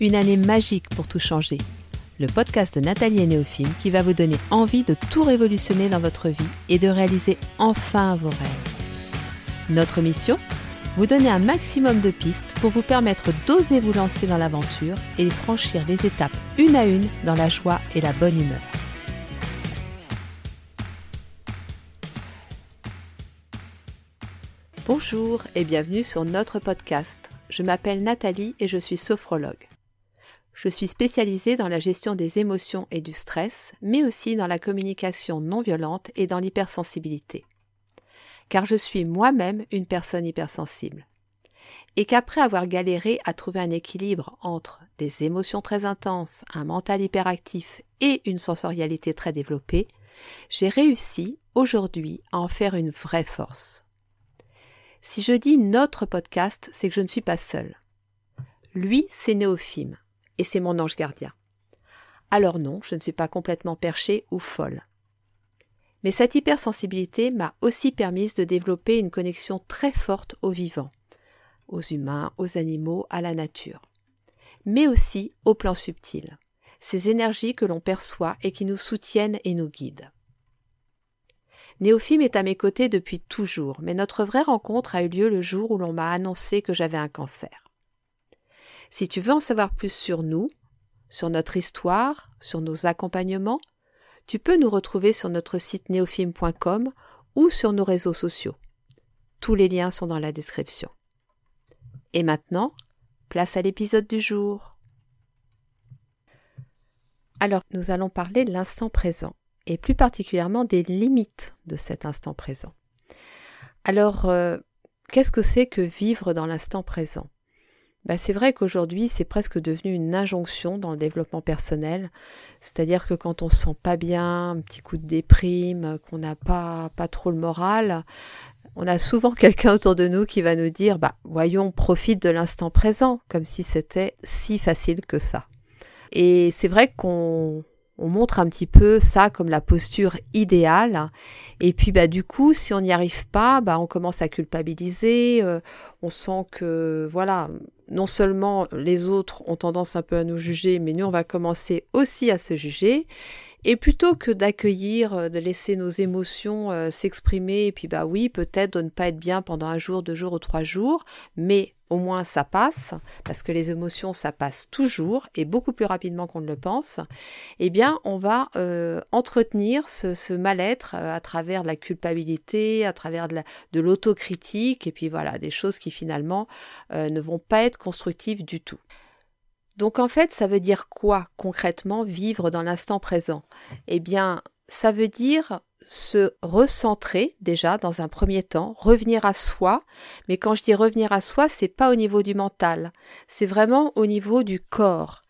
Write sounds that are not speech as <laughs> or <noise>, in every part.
Une année magique pour tout changer. Le podcast de Nathalie et Néophime qui va vous donner envie de tout révolutionner dans votre vie et de réaliser enfin vos rêves. Notre mission Vous donner un maximum de pistes pour vous permettre d'oser vous lancer dans l'aventure et franchir les étapes une à une dans la joie et la bonne humeur. Bonjour et bienvenue sur notre podcast. Je m'appelle Nathalie et je suis sophrologue. Je suis spécialisée dans la gestion des émotions et du stress, mais aussi dans la communication non violente et dans l'hypersensibilité. Car je suis moi-même une personne hypersensible. Et qu'après avoir galéré à trouver un équilibre entre des émotions très intenses, un mental hyperactif et une sensorialité très développée, j'ai réussi aujourd'hui à en faire une vraie force. Si je dis notre podcast, c'est que je ne suis pas seule. Lui, c'est Néophime, et c'est mon ange gardien. Alors non, je ne suis pas complètement perchée ou folle. Mais cette hypersensibilité m'a aussi permise de développer une connexion très forte aux vivants, aux humains, aux animaux, à la nature, mais aussi au plan subtil, ces énergies que l'on perçoit et qui nous soutiennent et nous guident. Néophime est à mes côtés depuis toujours, mais notre vraie rencontre a eu lieu le jour où l'on m'a annoncé que j'avais un cancer. Si tu veux en savoir plus sur nous, sur notre histoire, sur nos accompagnements, tu peux nous retrouver sur notre site néophime.com ou sur nos réseaux sociaux. Tous les liens sont dans la description. Et maintenant, place à l'épisode du jour. Alors, nous allons parler de l'instant présent et plus particulièrement des limites de cet instant présent. Alors, euh, qu'est-ce que c'est que vivre dans l'instant présent? Ben, c'est vrai qu'aujourd'hui, c'est presque devenu une injonction dans le développement personnel. C'est-à-dire que quand on se sent pas bien, un petit coup de déprime, qu'on n'a pas, pas trop le moral, on a souvent <laughs> quelqu'un autour de nous qui va nous dire, bah, voyons, profite de l'instant présent, comme si c'était si facile que ça. Et c'est vrai qu'on on montre un petit peu ça comme la posture idéale. Et puis bah du coup, si on n'y arrive pas, bah on commence à culpabiliser. Euh, on sent que voilà, non seulement les autres ont tendance un peu à nous juger, mais nous on va commencer aussi à se juger. Et plutôt que d'accueillir, euh, de laisser nos émotions euh, s'exprimer, et puis bah oui, peut-être de ne pas être bien pendant un jour, deux jours ou trois jours, mais au moins ça passe, parce que les émotions ça passe toujours et beaucoup plus rapidement qu'on ne le pense, eh bien on va euh, entretenir ce, mal-être à travers de la culpabilité, à travers de l'autocritique, et puis voilà, des choses qui finalement ne vont pas être constructives du tout. Donc en fait, ça veut dire quoi concrètement vivre dans l'instant présent? Eh bien, ça veut dire se recentrer déjà dans un premier temps, revenir à soi, mais quand je dis revenir à soi, c'est pas au niveau du mental, c'est vraiment au niveau du corps.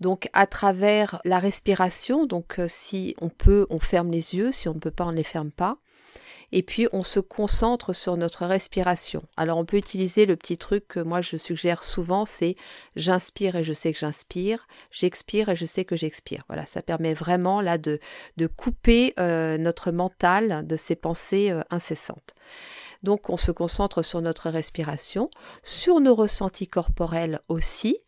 Donc à travers la respiration, donc euh, si on peut, on ferme les yeux, si on ne peut pas, on ne les ferme pas et puis on se concentre sur notre respiration. Alors on peut utiliser le petit truc que moi je suggère souvent, c'est j'inspire et je sais que j'inspire, j'expire et je sais que j'expire. Voilà, ça permet vraiment là de, de couper euh, notre mental de ces pensées euh, incessantes. Donc on se concentre sur notre respiration, sur nos ressentis corporels aussi,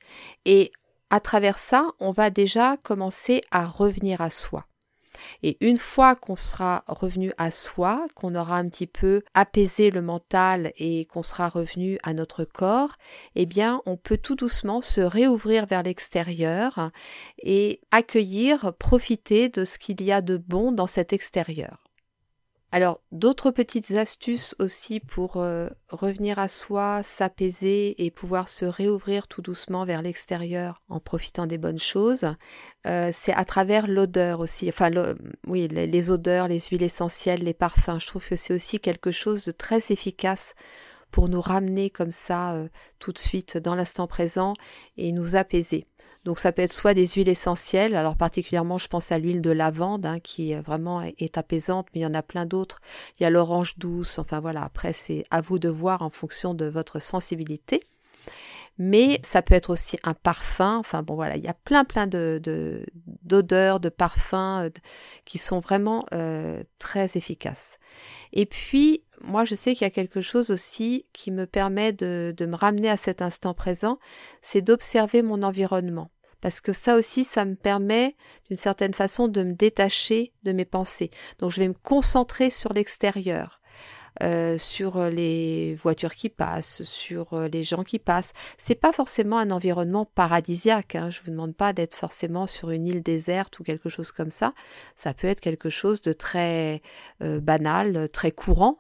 et à travers ça, on va déjà commencer à revenir à soi. Et une fois qu'on sera revenu à soi, qu'on aura un petit peu apaisé le mental et qu'on sera revenu à notre corps, eh bien, on peut tout doucement se réouvrir vers l'extérieur et accueillir, profiter de ce qu'il y a de bon dans cet extérieur. Alors, d'autres petites astuces aussi pour euh, revenir à soi, s'apaiser et pouvoir se réouvrir tout doucement vers l'extérieur en profitant des bonnes choses, euh, c'est à travers l'odeur aussi. Enfin, oui, les, odeurs, les huiles essentielles, les parfums. Je trouve que c'est aussi quelque chose de très efficace pour nous ramener comme ça euh, tout de suite dans l'instant présent et nous apaiser. Donc ça peut être soit des huiles essentielles, alors particulièrement je pense à l'huile de lavande hein, qui vraiment est apaisante, mais il y en a plein d'autres. Il y a l'orange douce, enfin voilà, après c'est à vous de voir en fonction de votre sensibilité. mais ça peut être aussi un parfum. Enfin bon voilà, il y a plein plein de d'odeurs, de, parfums euh, qui sont vraiment euh, très efficaces. Et puis moi je sais qu'il y a quelque chose aussi qui me permet de, de me ramener à cet instant présent, c'est d'observer mon environnement. Parce que ça aussi, ça me permet d'une certaine façon de me détacher de mes pensées. Donc je vais me concentrer sur l'extérieur. Euh, sur les voitures qui passent, sur euh, les gens qui passent. C'est pas forcément un environnement paradisiaque. Hein. Je vous demande pas d'être forcément sur une île déserte ou quelque chose comme ça. Ça peut être quelque chose de très euh, banal, très courant.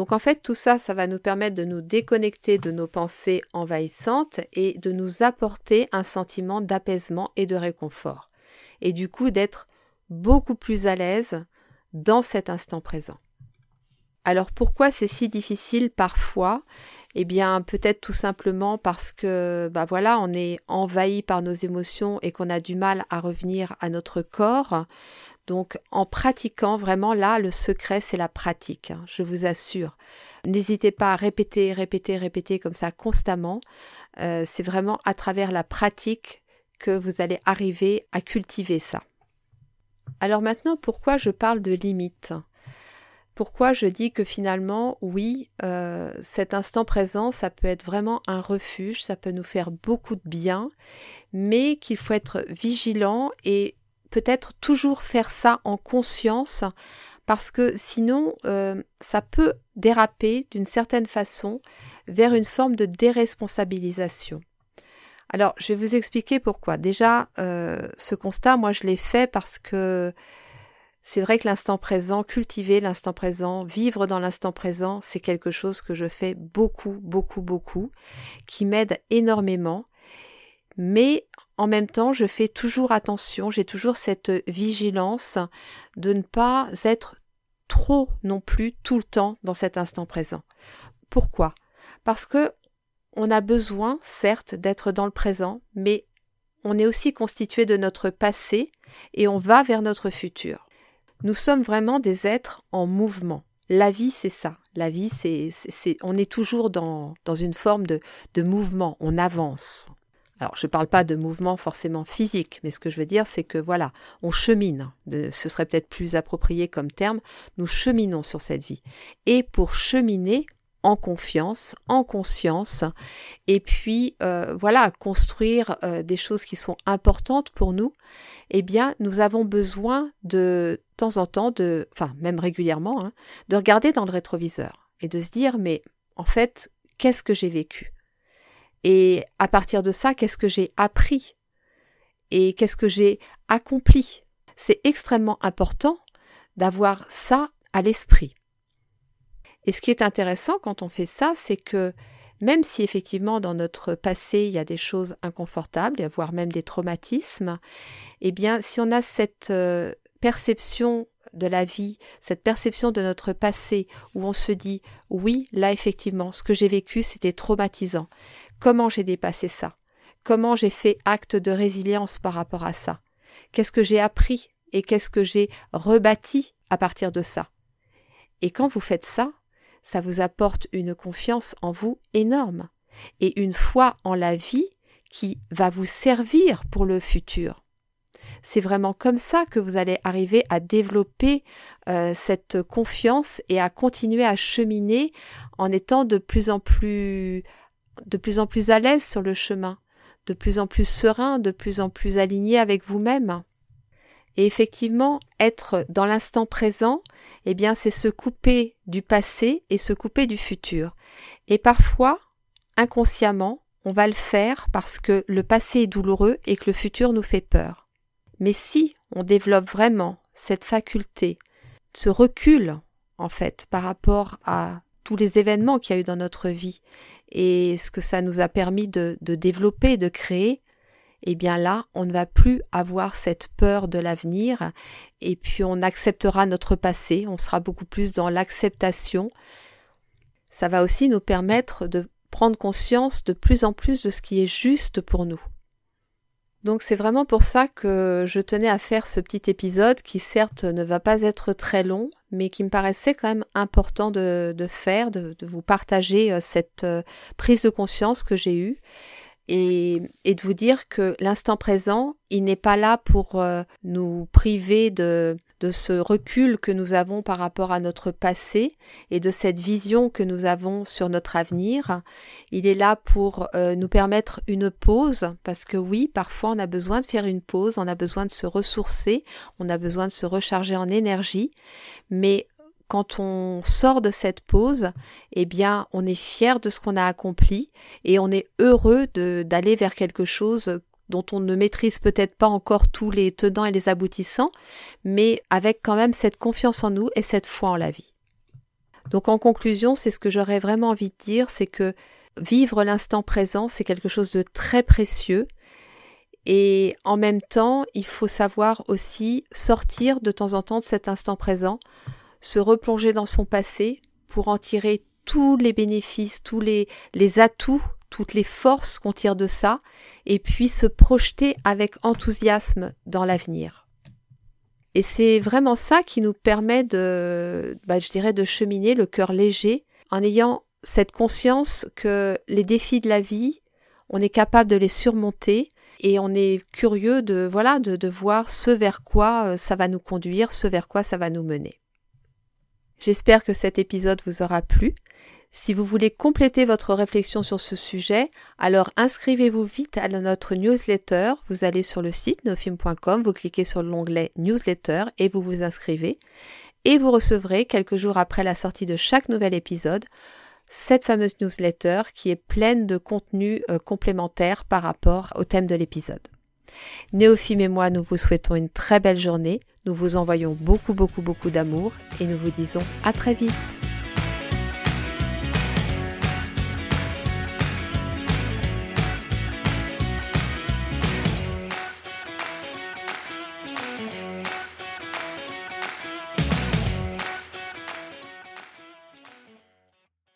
Donc en fait, tout ça, ça va nous permettre de nous déconnecter de nos pensées envahissantes et de nous apporter un sentiment d'apaisement et de réconfort. Et du coup, d'être beaucoup plus à l'aise dans cet instant présent. Alors pourquoi c'est si difficile parfois? Eh bien peut-être tout simplement parce que bah voilà, on est envahi par nos émotions et qu'on a du mal à revenir à notre corps. Donc en pratiquant vraiment là, le secret c'est la pratique, hein, je vous assure. N'hésitez pas à répéter, répéter, répéter comme ça constamment. Euh, c'est vraiment à travers la pratique que vous allez arriver à cultiver ça. Alors maintenant, pourquoi je parle de limites? Pourquoi je dis que finalement, oui, euh, cet instant présent, ça peut être vraiment un refuge, ça peut nous faire beaucoup de bien, mais qu'il faut être vigilant et peut-être toujours faire ça en conscience, parce que sinon, euh, ça peut déraper d'une certaine façon vers une forme de déresponsabilisation. Alors, je vais vous expliquer pourquoi. Déjà, euh, ce constat, moi, je l'ai fait parce que c'est vrai que l'instant présent, cultiver l'instant présent, vivre dans l'instant présent, c'est quelque chose que je fais beaucoup, beaucoup, beaucoup, qui m'aide énormément. Mais en même temps, je fais toujours attention, j'ai toujours cette vigilance de ne pas être trop non plus tout le temps dans cet instant présent. Pourquoi? Parce que on a besoin, certes, d'être dans le présent, mais on est aussi constitué de notre passé et on va vers notre futur. Nous sommes vraiment des êtres en mouvement. La vie, c'est ça. La vie, c'est, on est toujours dans, une forme de mouvement. On avance. Alors, je ne parle pas de mouvement forcément physique, mais ce que je veux dire, c'est que voilà, on chemine. ce serait peut-être plus approprié comme terme. Nous cheminons sur cette vie. Et pour cheminer, en confiance, en conscience, et puis euh, voilà, construire euh, des choses qui sont importantes pour nous, eh bien, nous avons besoin de, temps en temps, de, enfin même régulièrement, hein, de regarder dans le rétroviseur et de se dire, mais en fait, qu'est-ce que j'ai vécu? Et à partir de ça, qu'est-ce que j'ai appris Et qu'est-ce que j'ai accompli? C'est extrêmement important d'avoir ça à l'esprit. Et ce qui est intéressant quand on fait ça, c'est que même si effectivement dans notre passé il y a des choses inconfortables, voire même des traumatismes, eh bien si on a cette euh, perception de la vie, cette perception de notre passé où on se dit oui, là effectivement, ce que j'ai vécu c'était traumatisant. Comment j'ai dépassé ça? Comment j'ai fait acte de résilience par rapport à ça? Qu'est-ce que j'ai appris et qu'est-ce que j'ai rebâti à partir de ça? Et quand vous faites ça, ça vous apporte une confiance en vous énorme et une foi en la vie qui va vous servir pour le futur. C'est vraiment comme ça que vous allez arriver à développer euh, cette confiance et à continuer à cheminer en étant de plus en plus de plus en plus à l'aise sur le chemin, de plus en plus serein, de plus en plus aligné avec vous-même. Et effectivement, être dans l'instant présent, eh bien, c'est se couper du passé et se couper du futur. Et parfois, inconsciemment, on va le faire parce que le passé est douloureux et que le futur nous fait peur. Mais si on développe vraiment cette faculté, ce recul, en fait, par rapport à tous les événements qu'il y a eu dans notre vie et ce que ça nous a permis de, développer, de créer, eh bien là, on ne va plus avoir cette peur de l'avenir et puis on acceptera notre passé, on sera beaucoup plus dans l'acceptation. Ça va aussi nous permettre de prendre conscience de plus en plus de ce qui est juste pour nous. Donc c'est vraiment pour ça que je tenais à faire ce petit épisode qui certes ne va pas être très long, mais qui me paraissait quand même important de, faire, de, vous partager euh, cette euh, prise de conscience que j'ai eue et, de vous dire que l'instant présent, il n'est pas là pour euh, nous priver de, de ce recul que nous avons par rapport à notre passé et de cette vision que nous avons sur notre avenir. Il est là pour euh, nous permettre une pause, parce que oui, parfois on a besoin de faire une pause, on a besoin de se ressourcer, on a besoin de se recharger en énergie, mais quand on sort de cette pause, eh bien, on est fier de ce qu'on a accompli et on est heureux d'aller vers quelque chose dont on ne maîtrise peut-être pas encore tous les tenants et les aboutissants, mais avec quand même cette confiance en nous et cette foi en la vie. Donc en conclusion, c'est ce que j'aurais vraiment envie de dire, c'est que vivre l'instant présent, c'est quelque chose de très précieux. Et en même temps, il faut savoir aussi sortir de temps en temps de cet instant présent se replonger dans son passé pour en tirer tous les bénéfices, tous les, les atouts, toutes les forces qu'on tire de ça, et puis se projeter avec enthousiasme dans l'avenir. Et c'est vraiment ça qui nous permet de, bah, je dirais, de cheminer le cœur léger en ayant cette conscience que les défis de la vie, on est capable de les surmonter et on est curieux de, voilà, de, voir ce vers quoi euh, ça va nous conduire, ce vers quoi ça va nous mener. J'espère que cet épisode vous aura plu. Si vous voulez compléter votre réflexion sur ce sujet, alors inscrivez-vous vite à notre newsletter. Vous allez sur le site nofilm.com, vous cliquez sur l'onglet newsletter et vous vous inscrivez. Et vous recevrez, quelques jours après la sortie de chaque nouvel épisode, cette fameuse newsletter qui est pleine de contenu euh, complémentaire par rapport au thème de l'épisode. Néophime et moi, nous vous souhaitons une très belle journée. Nous vous envoyons beaucoup, beaucoup, beaucoup d'amour et nous vous disons à très vite.